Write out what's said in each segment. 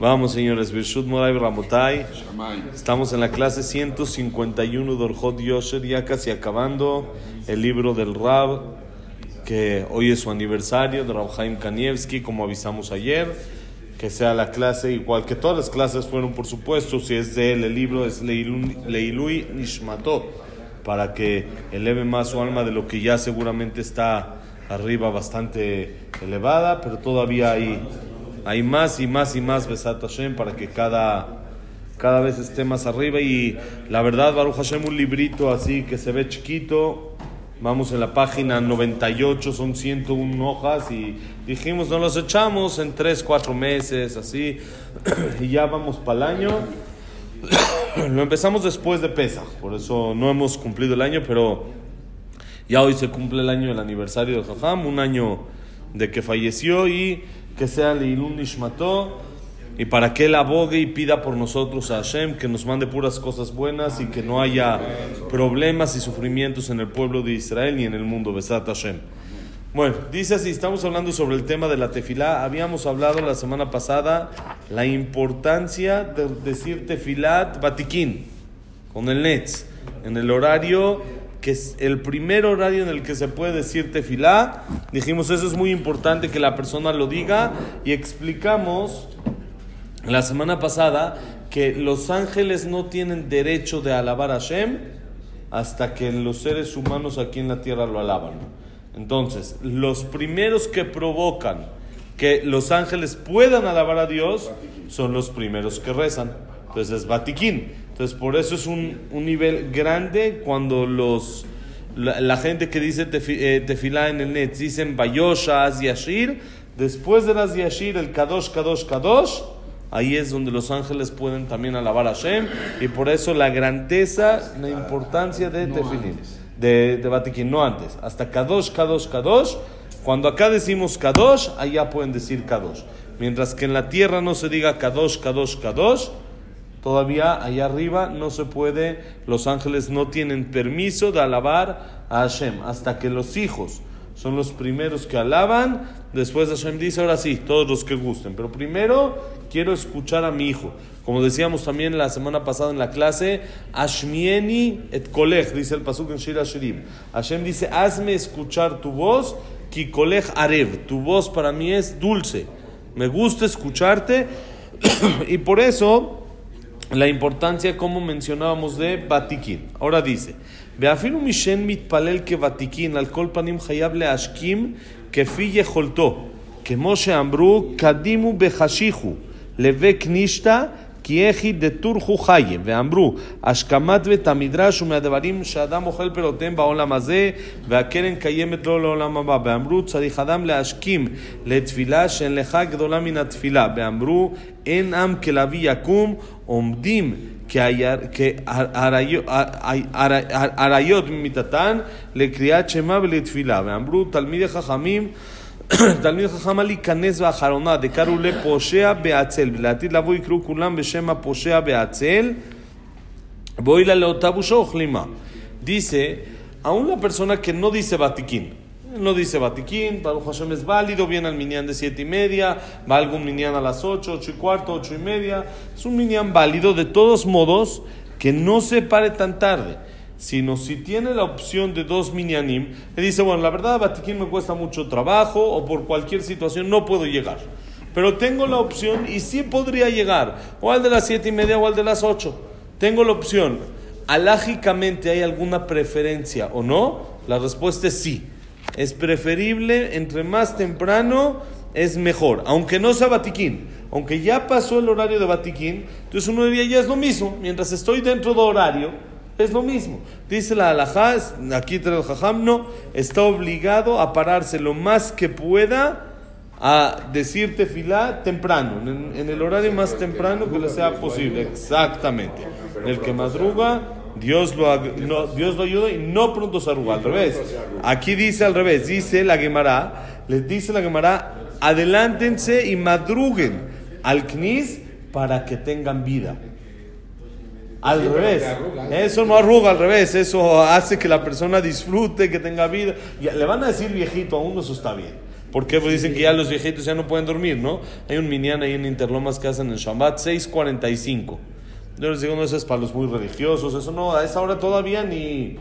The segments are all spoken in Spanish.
Vamos, señores. Birshut Moray Ramotai. Estamos en la clase 151 de Orjot Yosher, ya casi acabando el libro del Rab, que hoy es su aniversario, de Rab Haim Kanievski, como avisamos ayer. Que sea la clase igual que todas las clases fueron, por supuesto. Si es de él, el libro es Leilui Nishmato, para que eleve más su alma de lo que ya seguramente está arriba, bastante elevada, pero todavía hay hay más y más y más Besat Hashem para que cada, cada vez esté más arriba. Y la verdad, Baruch Hashem, un librito así que se ve chiquito. Vamos en la página 98, son 101 hojas y dijimos, no los echamos en 3, 4 meses, así, y ya vamos para el año. Lo empezamos después de Pesa, por eso no hemos cumplido el año, pero ya hoy se cumple el año del aniversario de Jajam, un año de que falleció y que sea Leilun Nishmato y para que Él abogue y pida por nosotros a Hashem, que nos mande puras cosas buenas y que no haya problemas y sufrimientos en el pueblo de Israel ni en el mundo. Besat Hashem. Bueno, dice así, estamos hablando sobre el tema de la tefilá. Habíamos hablado la semana pasada la importancia de decir tefilat batiquín con el Netz en el horario que es el primer horario en el que se puede decir tefilá. Dijimos, eso es muy importante que la persona lo diga y explicamos la semana pasada que los ángeles no tienen derecho de alabar a Hashem hasta que los seres humanos aquí en la tierra lo alaban. Entonces, los primeros que provocan que los ángeles puedan alabar a Dios son los primeros que rezan. Entonces es Batiquín. Entonces, por eso es un, un nivel grande cuando los la, gente que dice eh, tefilá en el net dicen Bayosha, Yashir. Después de las Yashir, el Kadosh, Kadosh, Kadosh. Ahí es donde los ángeles pueden también alabar a Hashem. Y por eso la grandeza, la importancia de tefilín, de, de no antes. Hasta Kadosh, Kadosh, Kadosh. Cuando acá decimos Kadosh, allá pueden decir Kadosh. Mientras que en la tierra no se diga Kadosh, Kadosh, Kadosh Todavía allá arriba no se puede, los ángeles no tienen permiso de alabar a Hashem, hasta que los hijos son los primeros que alaban, después Hashem dice, ahora sí, todos los que gusten, pero primero quiero escuchar a mi hijo. Como decíamos también la semana pasada en la clase, Ashmieni et kolech, dice el pasuk en Shira Shirim. Hashem dice, hazme escuchar tu voz, ki kolech arev, tu voz para mí es dulce, me gusta escucharte, y por eso la importancia, como mencionábamos, de Batikin. Ahora dice, Beafinu Mishen mitpalel que Batikin, alcohol panim hayable ashkim, que fille holto, que Moshe Amru, kadimu behashihu, leve knishta, כי איכי דתורכו חיים, ואמרו, השכמת בית המדרש הוא מהדברים שאדם אוכל פירותיהם בעולם הזה, והקרן קיימת לו לעולם הבא. ואמרו, צריך אדם להשכים לתפילה שאין לך גדולה מן התפילה. ואמרו, אין עם כלביא יקום, עומדים כאריות ממיתתן לקריאת שמע ולתפילה. ואמרו, תלמידי חכמים, תלמיד חכם להיכנס באחרונה, דקראו לפושע בעצל, ולעתיד לבוא יקראו כולם בשם הפושע בעצל, voy la leotabusha ojlima. Dice, aún la persona que no dice batiquín, no dice batiquín, Baruch Hashem es válido, viene al minián de siete y media, va algún minián a las ocho, ocho y cuarto, ocho y media, es un minián válido, de todos modos, que no se pare tan tarde sino si tiene la opción de dos minyanim, le dice, bueno, la verdad, Batiquín me cuesta mucho trabajo o por cualquier situación no puedo llegar. Pero tengo la opción y sí podría llegar, o al de las siete y media o al de las ocho. Tengo la opción. ¿Alágicamente hay alguna preferencia o no? La respuesta es sí. Es preferible, entre más temprano es mejor, aunque no sea Batiquín. Aunque ya pasó el horario de Batiquín, entonces uno diría ya es lo mismo. Mientras estoy dentro de horario, es lo mismo. Dice la alajá, aquí el jajam, no, está obligado a pararse lo más que pueda a decir tefilá temprano, en, el horario más temprano que le sea posible. Exactamente. El que madruga, Dios lo, Dios lo ayuda y no pronto se arruga. Al revés. Aquí dice al revés, dice la Gemara, le dice la Gemara, adelántense y madruguen al knis para que tengan vida. Al revés. Eso no arruga, al revés. Eso hace que la persona disfrute, que tenga vida. Y le van a decir viejito a uno, eso está bien. ¿Por qué? Porque dicen que ya los viejitos ya no pueden dormir, ¿no? Hay un minián ahí en Interlomas que hacen en Shabbat 6.45. Yo les digo, no, eso es para los muy religiosos, eso no, a esa hora todavía ni...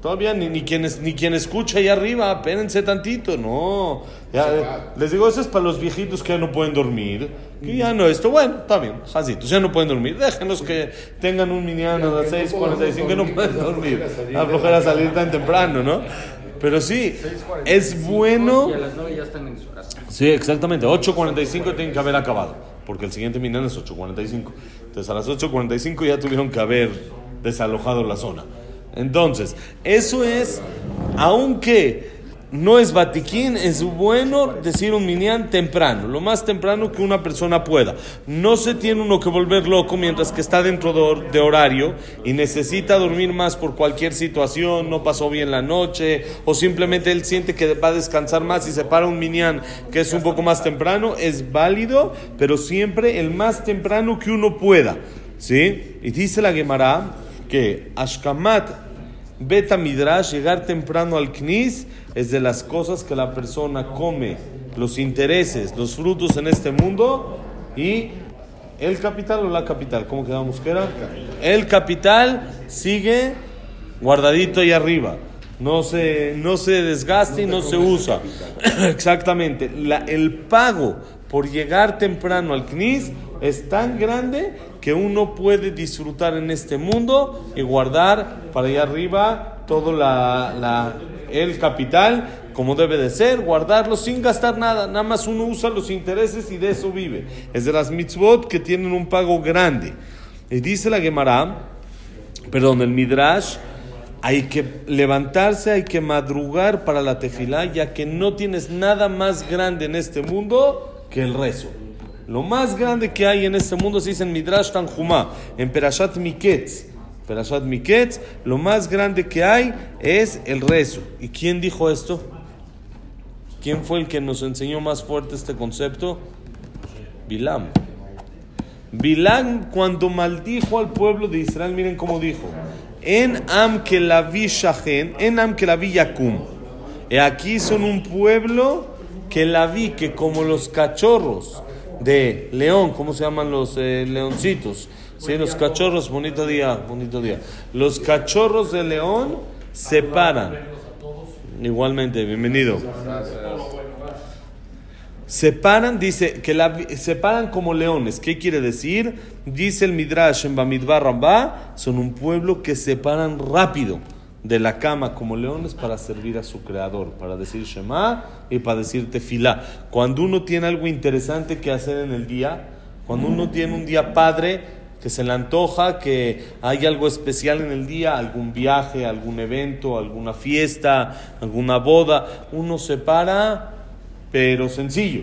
Todavía ni, ni, quien, ni quien escucha ahí arriba, espérense tantito, no. Ya, les digo, eso es para los viejitos que ya no pueden dormir. Que ya no, esto, bueno, está bien, jazitos, ya no pueden dormir. Déjenos que tengan un miniano a las 6.45 que no pueden dormir. A flojera salir tan temprano, ¿no? Pero sí, es bueno. Y a las 9 ya están en su casa. Sí, exactamente. 8.45 tienen que haber acabado. Porque el siguiente miniano es 8.45. Entonces a las 8.45 ya tuvieron que haber desalojado la zona. Entonces, eso es, aunque no es batiquín, es bueno decir un minián temprano, lo más temprano que una persona pueda. No se tiene uno que volver loco mientras que está dentro de horario y necesita dormir más por cualquier situación, no pasó bien la noche, o simplemente él siente que va a descansar más y se para un minián que es un poco más temprano, es válido, pero siempre el más temprano que uno pueda. ¿Sí? Y dice la Gemara que Ashkamat Beta Midrash, llegar temprano al Knis, es de las cosas que la persona come, los intereses, los frutos en este mundo y el capital o la capital, ¿cómo quedamos que era? El capital sigue guardadito ahí arriba. No se, no se desgasta y no se usa. Exactamente. La, el pago por llegar temprano al CNIS es tan grande que uno puede disfrutar en este mundo y guardar para allá arriba todo la, el capital como debe de ser, guardarlo sin gastar nada, nada más uno usa los intereses y de eso vive. Es de las mitzvot que tienen un pago grande. Y dice la Gemara, perdón, el Midrash, hay que levantarse, hay que madrugar para la tefilá, ya que no tienes nada más grande en este mundo que el rezo. Lo más grande que hay en este mundo se dice en Midrash Tanjumá, en Perashat Miketz. Perashat Miketz, lo más grande que hay es el rezo. ¿Y quién dijo esto? ¿Quién fue el que nos enseñó más fuerte este concepto? Bilam. Bilam cuando maldijo al pueblo de Israel, miren cómo dijo. En am que la vi shahen, en am que la vi yakum. Y aquí son un pueblo que la vi, que como los cachorros de león, ¿cómo se llaman los eh, leoncitos? Sí, los cachorros, bonito día, bonito día. Los cachorros de león se paran. Igualmente, bienvenido. Se paran, dice, que la, se paran como leones. ¿Qué quiere decir? Dice el Midrash en Bamidbar Rambá, son un pueblo que se paran rápido de la cama como leones para servir a su creador, para decir Shema y para decir Tefilá. Cuando uno tiene algo interesante que hacer en el día, cuando uno tiene un día padre, que se le antoja, que hay algo especial en el día, algún viaje, algún evento, alguna fiesta, alguna boda, uno se para, pero sencillo.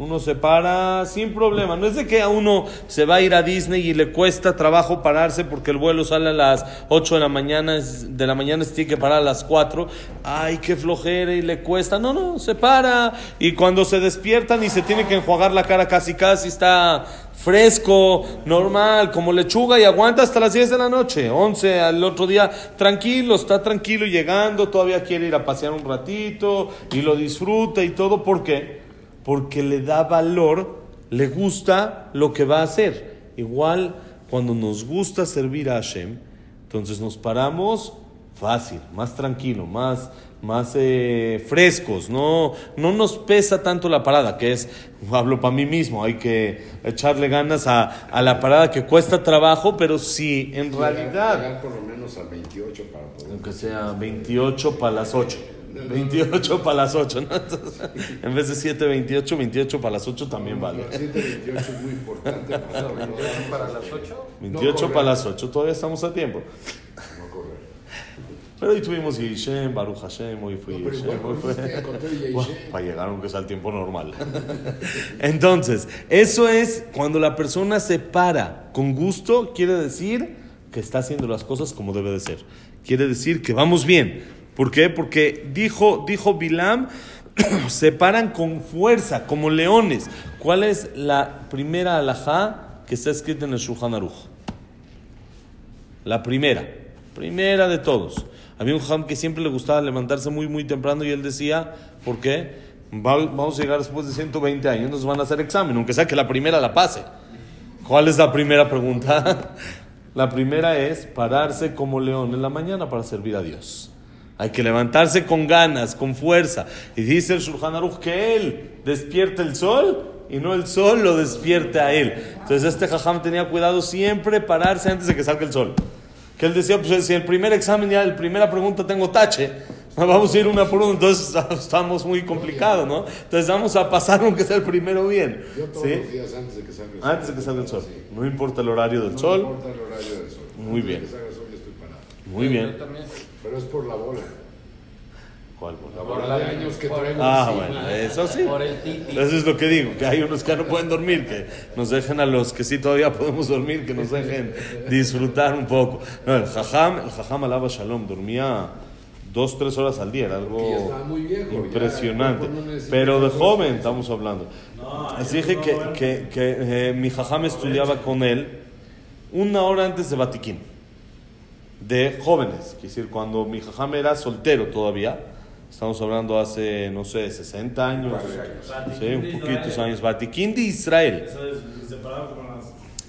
Uno se para sin problema. No es de que a uno se va a ir a Disney y le cuesta trabajo pararse porque el vuelo sale a las 8 de la mañana, de la mañana se tiene que parar a las 4. Ay, qué flojera y le cuesta. No, no, se para. Y cuando se despiertan y se tiene que enjuagar la cara casi casi, está fresco, normal, como lechuga y aguanta hasta las 10 de la noche. 11 al otro día, tranquilo, está tranquilo llegando, todavía quiere ir a pasear un ratito y lo disfruta y todo. ¿Por qué? Porque le da valor, le gusta lo que va a hacer. Igual cuando nos gusta servir a Hashem, entonces nos paramos fácil, más tranquilo, más, más eh, frescos, no, no nos pesa tanto la parada, que es, hablo para mí mismo, hay que echarle ganas a, a la parada que cuesta trabajo, pero si en realidad... Llegar por lo menos a 28 para poder... Aunque sea 28 para las 8. 28 para las 8, ¿no? Entonces, en vez de 7, 28, 28 para las 8 también vale. 7, 28 es muy importante. para saber. para las 8. 28 para las 8, todavía estamos a tiempo. No correr. Pero hoy tuvimos Yishem, Baruch Hashem, hoy fue No, Yishem, igual hoy fue... Bueno, para llegar aunque sea el tiempo normal. Entonces, eso es cuando la persona se para con gusto, quiere decir que está haciendo las cosas como debe de ser. Quiere decir que vamos bien. ¿Por qué? Porque dijo, dijo Bilam, se paran con fuerza, como leones. ¿Cuál es la primera alajá que está escrita en el Shulchan Aruch? La primera, primera de todos. Había un jam que siempre le gustaba levantarse muy, muy temprano y él decía, ¿por qué? Va- Vamos a llegar después de 120 años, nos van a hacer examen, aunque sea que la primera la pase. ¿Cuál es la primera pregunta? La primera es pararse como león en la mañana para servir a Dios. Hay que levantarse con ganas, con fuerza. Y dice el Shulchan Aruch que él despierte el sol y no el sol lo despierte a él. Entonces este jajam tenía cuidado siempre pararse antes de que salga el sol. Que él decía, pues si el primer examen ya, la primera pregunta tengo tache, vamos a ir una por una, entonces estamos muy complicados, ¿no? Entonces vamos a pasar aunque sea el primero bien. Yo todos ¿sí? los días antes de que salga el sol. Antes de que salga el sol. Sí. No importa el horario del No sol. importa el horario del sol. Muy Antes bien. de que salga el sol ya estoy parado. Muy Yo bien. también. Pero es por la bola. ¿Cuál? La Por bola de la- años que traigo Ah, encima. bueno, eso sí. Por el titi. Eso es lo que digo, que hay unos que no pueden dormir, que nos dejen a los que sí todavía podemos dormir, que nos dejen disfrutar un poco. No, el jajam, el jajam alaba shalom, dormía dos, tres horas al día, era algo muy viejo, ya, impresionante. no necesita Pero de joven estamos hablando. Así dije que, que, que, eh, mi jajam estudiaba con él una hora antes de Batiquín, de jóvenes, es decir, cuando mi jajam era soltero todavía. Estamos hablando hace, no sé, 60 años, sí, un poquitos años. Batiquín de Israel,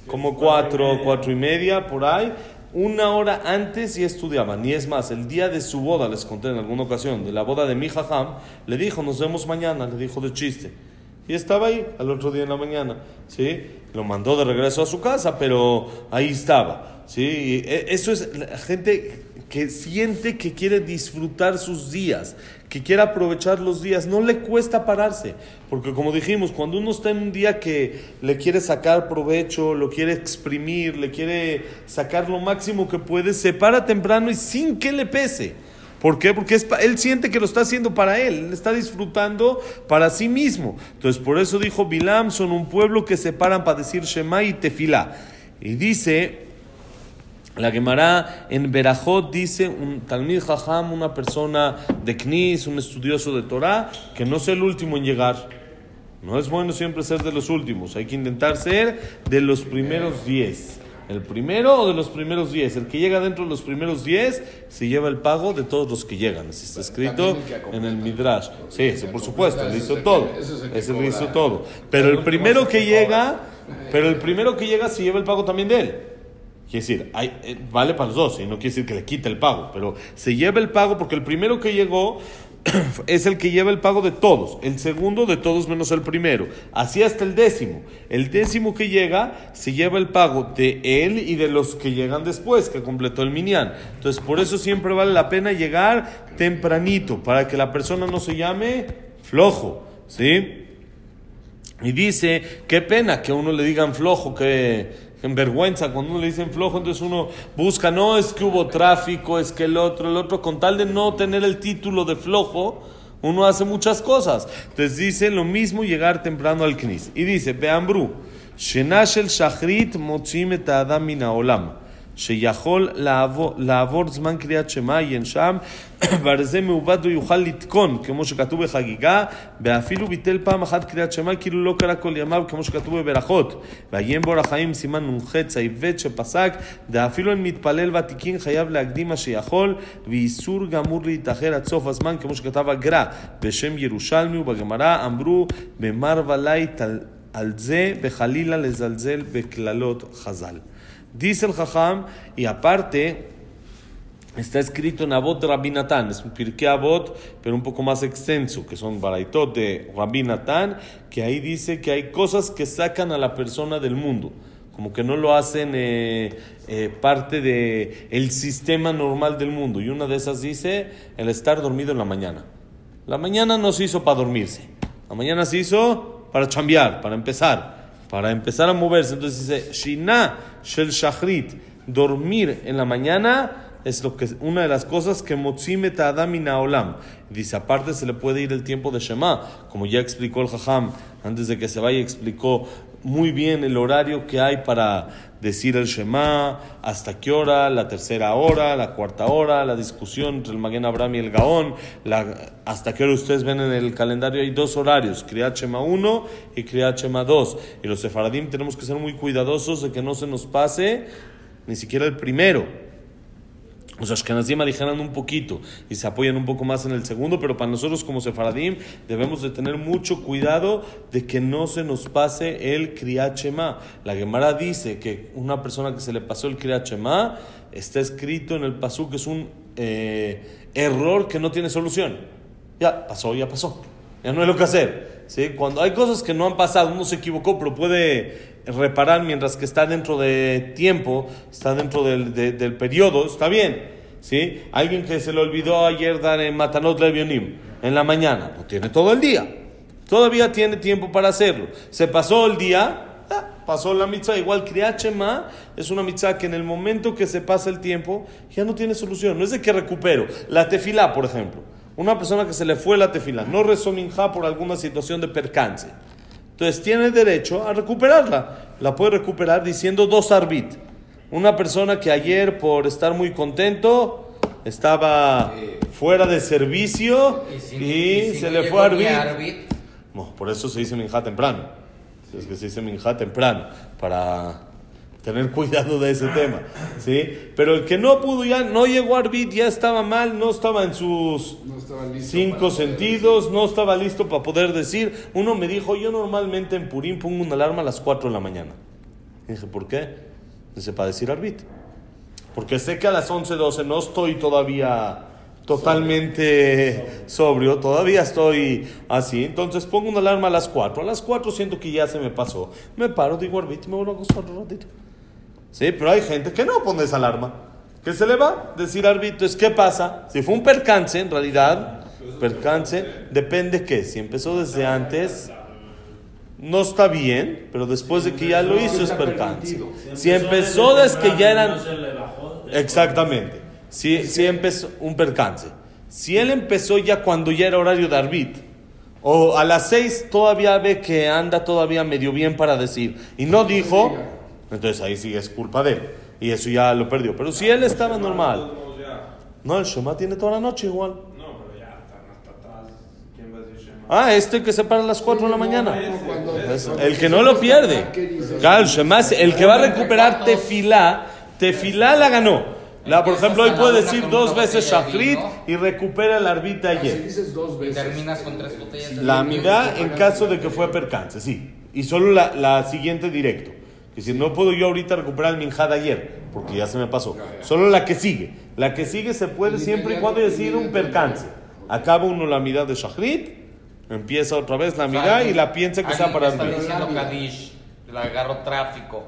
como cuatro, cuatro y media, por ahí. Una hora antes ya estudiaban. Y es más, el día de su boda, les conté en alguna ocasión, de la boda de mi jajam, le dijo, nos vemos mañana, le dijo de chiste. Y estaba ahí al otro día en la mañana, ¿sí? Lo mandó de regreso a su casa, pero ahí estaba, ¿sí? Y e- eso es la gente que siente que quiere disfrutar sus días, que quiere aprovechar los días, no le cuesta pararse, porque como dijimos, cuando uno está en un día que le quiere sacar provecho, lo quiere exprimir, le quiere sacar lo máximo que puede, se para temprano y sin que le pese. ¿Por qué? Porque es él siente que lo está haciendo para él, él está disfrutando para sí mismo. Entonces, por eso dijo Bilam, son un pueblo que se paran para decir Shema y Tefilá. Y dice, la Gemara en Berajot dice un Talmid Jajam, una persona de Knis, un estudioso de Torah, que no sea el último en llegar. No es bueno siempre ser de los últimos, hay que intentar ser de los primeros diez. El primero o de los primeros diez. El que llega dentro de los primeros diez se lleva el pago de todos los que llegan. Así está escrito en el Midrash. Sí, sí, por supuesto, él hizo todo. ese le hizo todo. Pero El primero que llega, pero el primero que llega se lleva el pago también de él. Quiere decir, hay- eh, vale para los dos, y no quiere decir que le quite el pago, pero se lleva el pago porque el primero que llegó es el que lleva el pago de todos, el segundo de todos menos el primero, así hasta el décimo. El décimo que llega se lleva el pago de él y de los que llegan después, que completó el minyan. Entonces, por eso siempre vale la pena llegar tempranito, para que la persona no se llame flojo, ¿sí? Y dice, qué pena que a uno le digan flojo, que en vergüenza, cuando uno le dicen flojo, entonces uno busca, no es que hubo tráfico, es que el otro, el otro, con tal de no tener el título de flojo, uno hace muchas cosas. Entonces dice lo mismo llegar temprano al CNIS. Y dice, Beambru, Shenash el Shachrit Mochim Adam שיכול לעבור, לעבור זמן קריאת שמע, ינשם, ועל זה מעובד לא יוכל לתקון, כמו שכתוב בחגיגה, ואפילו ביטל פעם אחת קריאת שמע, כאילו לא קרא כל ימיו, כמו שכתוב בברכות. ויהיה בו החיים סימן נ"ח, צייבט שפסק, דאפילו אין מתפלל ותיקין חייב להקדים מה שיכול, ואיסור גמור להתאחר עד סוף הזמן, כמו שכתב הגר"א, בשם ירושלמי ובגמרא, אמרו במר על, על זה, וחלילה לזלזל בקללות חז"ל. Dice el Jajam, y aparte, está escrito en Abot de Rabbi Natán, es un Pirkei Abot, pero un poco más extenso, que son Baraitot de Rabbi Natán, que ahí dice que hay cosas que sacan a la persona del mundo, como que no lo hacen eh, eh, parte del el sistema normal del mundo. Y una de esas dice el estar dormido en la mañana. La mañana no se hizo para dormirse, la mañana se hizo para chambear, para empezar para empezar a moverse. Entonces dice, Shina Shel Shachrit, dormir en la mañana es lo que, una de las cosas que Motzime Ta'adam y Naolam. Dice, aparte se le puede ir el tiempo de Shema, como ya explicó el Jajam, antes de que se vaya explicó muy bien el horario que hay para decir el Shema, hasta qué hora, la tercera hora, la cuarta hora, la discusión entre el Maguen Abraham y el Gaón, la- hasta qué hora ustedes ven en el calendario hay dos horarios, Kriyat Shema 1 y Kriyat Shema 2. Y los sefaradim tenemos que ser muy cuidadosos de que no se nos pase ni siquiera el primero. Los Ashkenazim aligeran un poquito y se apoyan un poco más en el segundo, pero para nosotros como Sefaradim debemos de tener mucho cuidado de que no se nos pase el Kriyat Shema. La Gemara dice que una persona que se le pasó el Kriyat Shema está escrito en el pasú que es un eh, error que no tiene solución. Ya pasó, ya pasó. Ya no hay lo que hacer. ¿sí? Cuando hay cosas que no han pasado, uno se equivocó, pero puede reparar mientras que está dentro de tiempo, está dentro del, de- del periodo, está bien. ¿sí? Alguien que se le olvidó ayer dar en Matanot Levionim en la mañana, no tiene todo el día. Todavía tiene tiempo para hacerlo. Se pasó el día, ah, pasó la mitzvah. Igual Kriyat Shema es una mitzvah que en el momento que se pasa el tiempo ya no tiene solución. No es de que recupero. La tefilá, por ejemplo. Una persona que se le fue la tefilá, no rezó minjá por alguna situación de percance. Entonces tiene derecho a recuperarla. La puede recuperar diciendo dos arbit. Una persona que ayer por estar muy contento estaba fuera de servicio y, si- y si se no le fue arbit. Arbit, No, por eso se dice minjá temprano. Es que se dice minjá temprano para tener cuidado de ese tema, ¿sí? Pero el que no pudo ya, no llegó a arbit, ya estaba mal, no estaba en sus No estaba cinco sentidos, no estaba listo para poder decir. Uno me dijo, yo normalmente en Purim pongo una alarma a las 4 de la mañana. Y dije, ¿por qué? Dice, para decir arbit. Porque sé que a las 11, 12 no estoy todavía totalmente sobrio, todavía estoy así. Entonces pongo una alarma a las 4. A las 4 siento que ya se me pasó. Me paro, digo arbit y me vuelvo a acostar un ratito. Sí, pero hay gente que no pone esa alarma. Que se le va a decir arbitro. Entonces, ¿qué pasa? Si fue un percance, en realidad, percance, depende qué. Si empezó desde antes, no está bien, pero después de que ya lo hizo es percance. Si empezó desde que ya eran... Exactamente. Si, si empezó un percance. Si él empezó ya cuando ya era horario de arbit, o a las seis todavía ve que anda todavía medio bien para decir, y no dijo, entonces ahí sí es culpa de él. Y eso ya lo perdió. Pero si él estaba normal, no, el Shema tiene toda la noche igual. No, pero ya están hasta atrás. ¿Quién va a decir Shema? Ah, este que se para a las 4 de la mañana. El que no lo pierde. Claro, el Shema es- el que va a recuperar tefilá, tefilá la ganó. La, por ejemplo, hoy puede decir dos veces shafrit y recupera el arbit de Ah, Si ayer. dices dos y veces. terminas con tres botellas de La mitad en caso de que fue percance, sí. Y solo la, la siguiente directo. Que si no puedo yo ahorita recuperar el minjá de ayer, porque ya se me pasó. Solo la que sigue. La que sigue se puede siempre y cuando haya sido un percance. Acaba uno la mitad de shafrit, empieza otra vez la O sea, mitad y la piensa que sea para está diciendo Kadish, le agarró tráfico.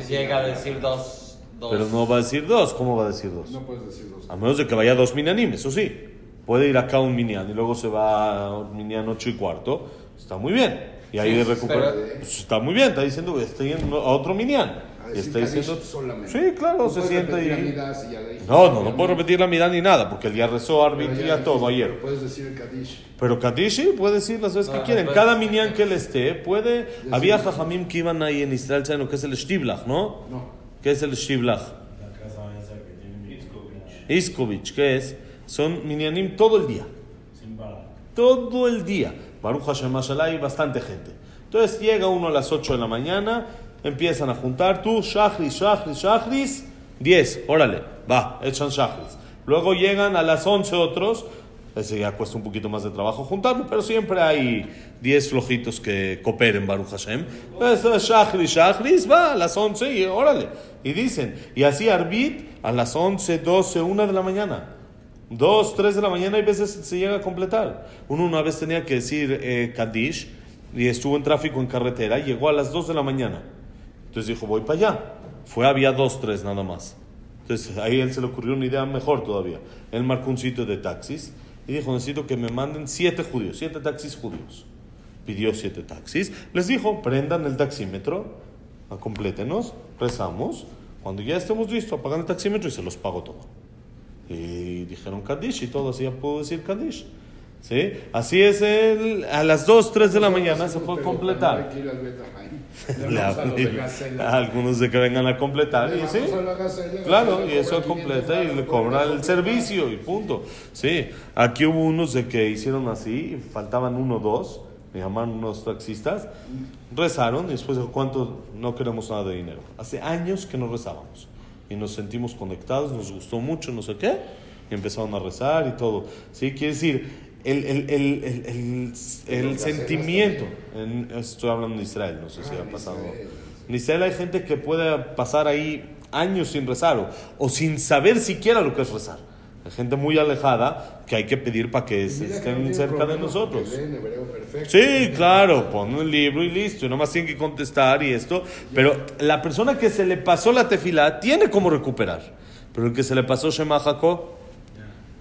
Sí, Llega a no, decir dos. dos. Pero no va a decir dos. ¿Cómo va a decir dos? No puedes decir dos. A menos de que vaya dos minyanim, eso sí. Puede ir acá un minyan y luego se va a un minyan ocho y cuarto. Está muy bien. Y ahí Sí, recupera. pero- Pues está muy bien, está diciendo, estoy en a otro minyan. A Y decir está Kadish diciendo. solamente. Sí, claro, No se sienta repetir ahí. Y. No, no, no puedo repetir la mirada ni nada, porque el día rezó Pero árbitro ya y a todo dijiste, ayer. Puedes decir el Kadish. Pero Kadishi puede decir las veces que quieren. Cada minyan que él esté, puede. Había jajamim que iban ahí en Israel, ¿saben lo que es el Shtiblach, no? No. ¿Qué es el Shtiblach? La casa esa que tiene Mitzkovich. Iskovich, ¿qué es? Son minyanim todo el día. Todo el día. Baruch Hashem hay bastante gente. Entonces llega uno a las 8 de la mañana, empiezan a juntar tú, Shachris, Shachris, Shachris, 10, órale, va, echan Shachris. Luego llegan a las 11 otros, ese ya cuesta un poquito más de trabajo juntarlo, pero siempre hay 10 flojitos que cooperen Baruch Hashem. Entonces Shachris, Shachris, va a las 11 y órale. Y dicen, y así Arbit a las 11, 12, 1 de la mañana. Dos, tres de la mañana hay veces se llega a completar. Uno una vez tenía que decir eh, Kaddish y estuvo en tráfico en carretera, llegó a las dos de la mañana. Entonces dijo, voy para allá. Fue, había dos, tres nada más. Entonces ahí él se le ocurrió una idea mejor todavía. Él marcó un sitio de taxis y dijo, necesito que me manden siete judíos, siete taxis judíos. Pidió siete taxis. Les dijo, prendan el taxímetro, complétenos, rezamos. Cuando ya estemos listos, apagan el taxímetro y se los pago todo. Y dijeron Kaddish y todo, así ya puedo decir Kaddish. ¿Sí? Así es, el, a las 2, 3 de la mañana se puede completar. a de algunos de que vengan a completar. Le Y sí, claro, y eso cobra 500 completa y le cobra el servicio y punto. Sí, aquí hubo unos de que hicieron así, faltaban uno o dos, me llamaron unos taxistas, rezaron y después dijo, ¿cuánto? No queremos nada de dinero. Hace años que no rezábamos. Y nos sentimos conectados, nos gustó mucho, no sé qué, y empezaron a rezar y todo. ¿Sí? Quiere decir, el, el, el, el, sentimiento, en- estoy hablando de Israel, no sé si ha pasado. En Israel hay gente que puede pasar ahí años sin rezar o, o sin saber siquiera lo que es rezar. Hay gente muy alejada que hay que pedir para que no estén cerca de nosotros. Sí, claro, pon un libro y listo, y nomás tienen que contestar y esto. Pero la persona que se le pasó la tefila tiene como recuperar. Pero el que se le pasó Shema Jacob,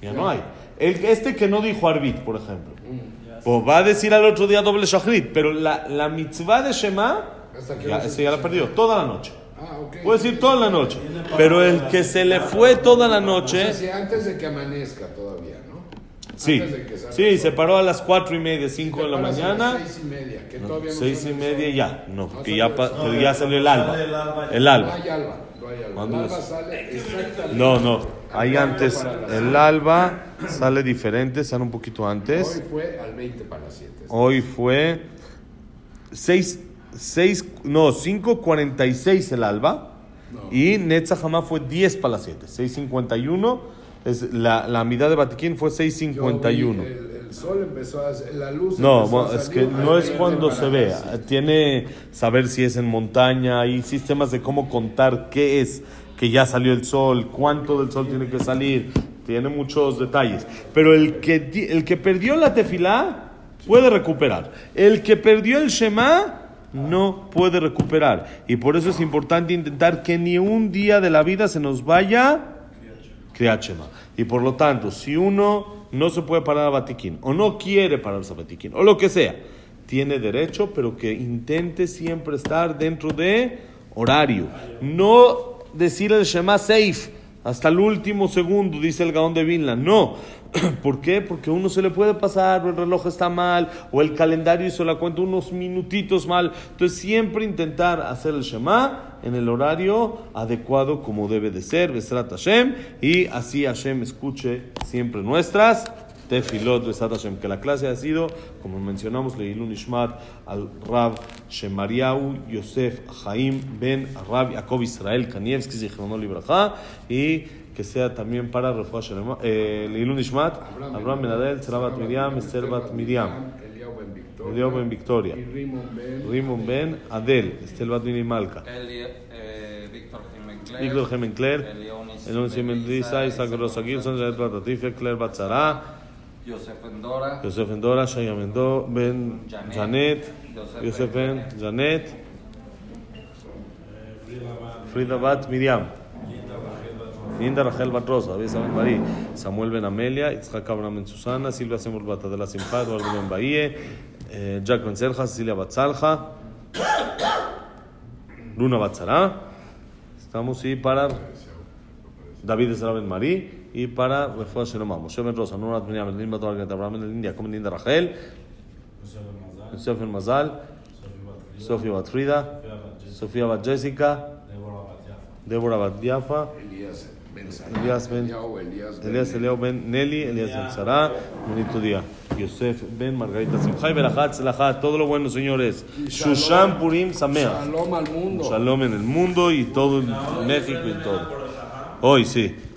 ya no hay. El, este que no dijo Arbit, por ejemplo, pues va a decir al otro día doble Shachrit, pero la, la mitzvah de Shema, ¿Hasta qué ya, se ese ya la perdió, toda la noche. Ah, ok. Puede decir toda la noche. Pero el que se le fue toda la O sea, noche, si antes de que amanezca todavía, ¿no? sí, Antes de que salga sí, se paró a las cuatro y media, cinco de la paras a las mañana. Seis y media, que todavía no Seis y media ya, no, No porque sale ya, pa- porque ya salió el alba. El alba. El No alba. hay alba, no hay alba. ¿Cuándo El alba es? sale exactamente. No, no, hay al antes. El alba sale diferente, sale un poquito Hoy antes. fue al 20 para las 7. Hoy fue 6, 6, no, 5.46 el alba. Y Netzach Hamá fue 10 para las 7. 6.51. Es, la, la mitad de Batiquín fue 6.51. El, el sol empezó a. La luz. No, empezó a bueno, es salir que no es 20 cuando se vea. Tiene saber si es en montaña, hay sistemas de cómo contar qué es que ya salió el sol, cuánto del sol tiene que salir, tiene muchos detalles. Pero el que, el que perdió la tefilá puede recuperar. El que perdió el Shema no puede recuperar. Y por eso es importante intentar que ni un día de la vida se nos vaya Kriyat Shema. Y por lo tanto, si uno no se puede parar a Batiquín, o no quiere pararse a Batiquín, o lo que sea, tiene derecho, pero que intente siempre estar dentro de horario. No decir el Shema safe hasta el último segundo, dice el Gaón de Vilna. No. ¿Por qué? Porque uno se le puede pasar, o el reloj está mal, o el calendario hizo la cuenta unos minutitos mal. Entonces, siempre intentar hacer el Shema en el horario adecuado como debe de ser, Besrat Hashem, y así Hashem escuche siempre nuestras tefilot, Besrat Hashem. Que la clase ha sido, como mencionamos, Leilun Ishmat al Rab Shemariau Yosef Haim Ben Rab Yaakov Israel Kanievski, Zichrono Libraja, y que sea también para Refuah Shalema, eh, Leilun Ishmat, Abraham Ben Adel, Serabat Miriam, Esther Bat Miriam, Eliyahu ben Victoria. Rimon ben. Adel, Esther Bat Miriam Malka. Eh, Víctor Gemencler, Elionis Elon Mendiza, Isaac Rosa Gilson, Jared Batatife, Claire Batzara, Joseph Endora, Yosef Endora, Shaya Mendo, Ben Janet, Janet, Yosef Ben Ben Janet, Frida Bat Miriam, Linda Rachel Bat Rosa, Saben Marí, Samuel Ben Amelia, Itzhak Abraham Ben Susana, Silvia Semur Bat Adela Simcha, Eduardo Ben Bahie, eh, Jack Ben Selja, Cecilia Bat Salja, Luna Bat Zara. Estamos y para David Ezra Ben Marí y para Refuah Shelomá, Moshe Ben Rosa, Nuna Ben Miriam, Lin Bat Organ, Abraham Ben Lindia, Jacob Ben Linda Rachel, Yosef Ben Mazal, Sofía Bat Frida, Sofía Bat Jessica, Débora Bat Diafa, Elías ben. Elías Eliao Ben Nelly, Elías Ben Sara, bonito día. Yosef Ben Margarita Simchai Berajat Selajat, todo lo bueno, señores. Shushan Purim Sameach. Shalom al mundo. Shalom en el mundo y todo en México y todo. Hoy sí.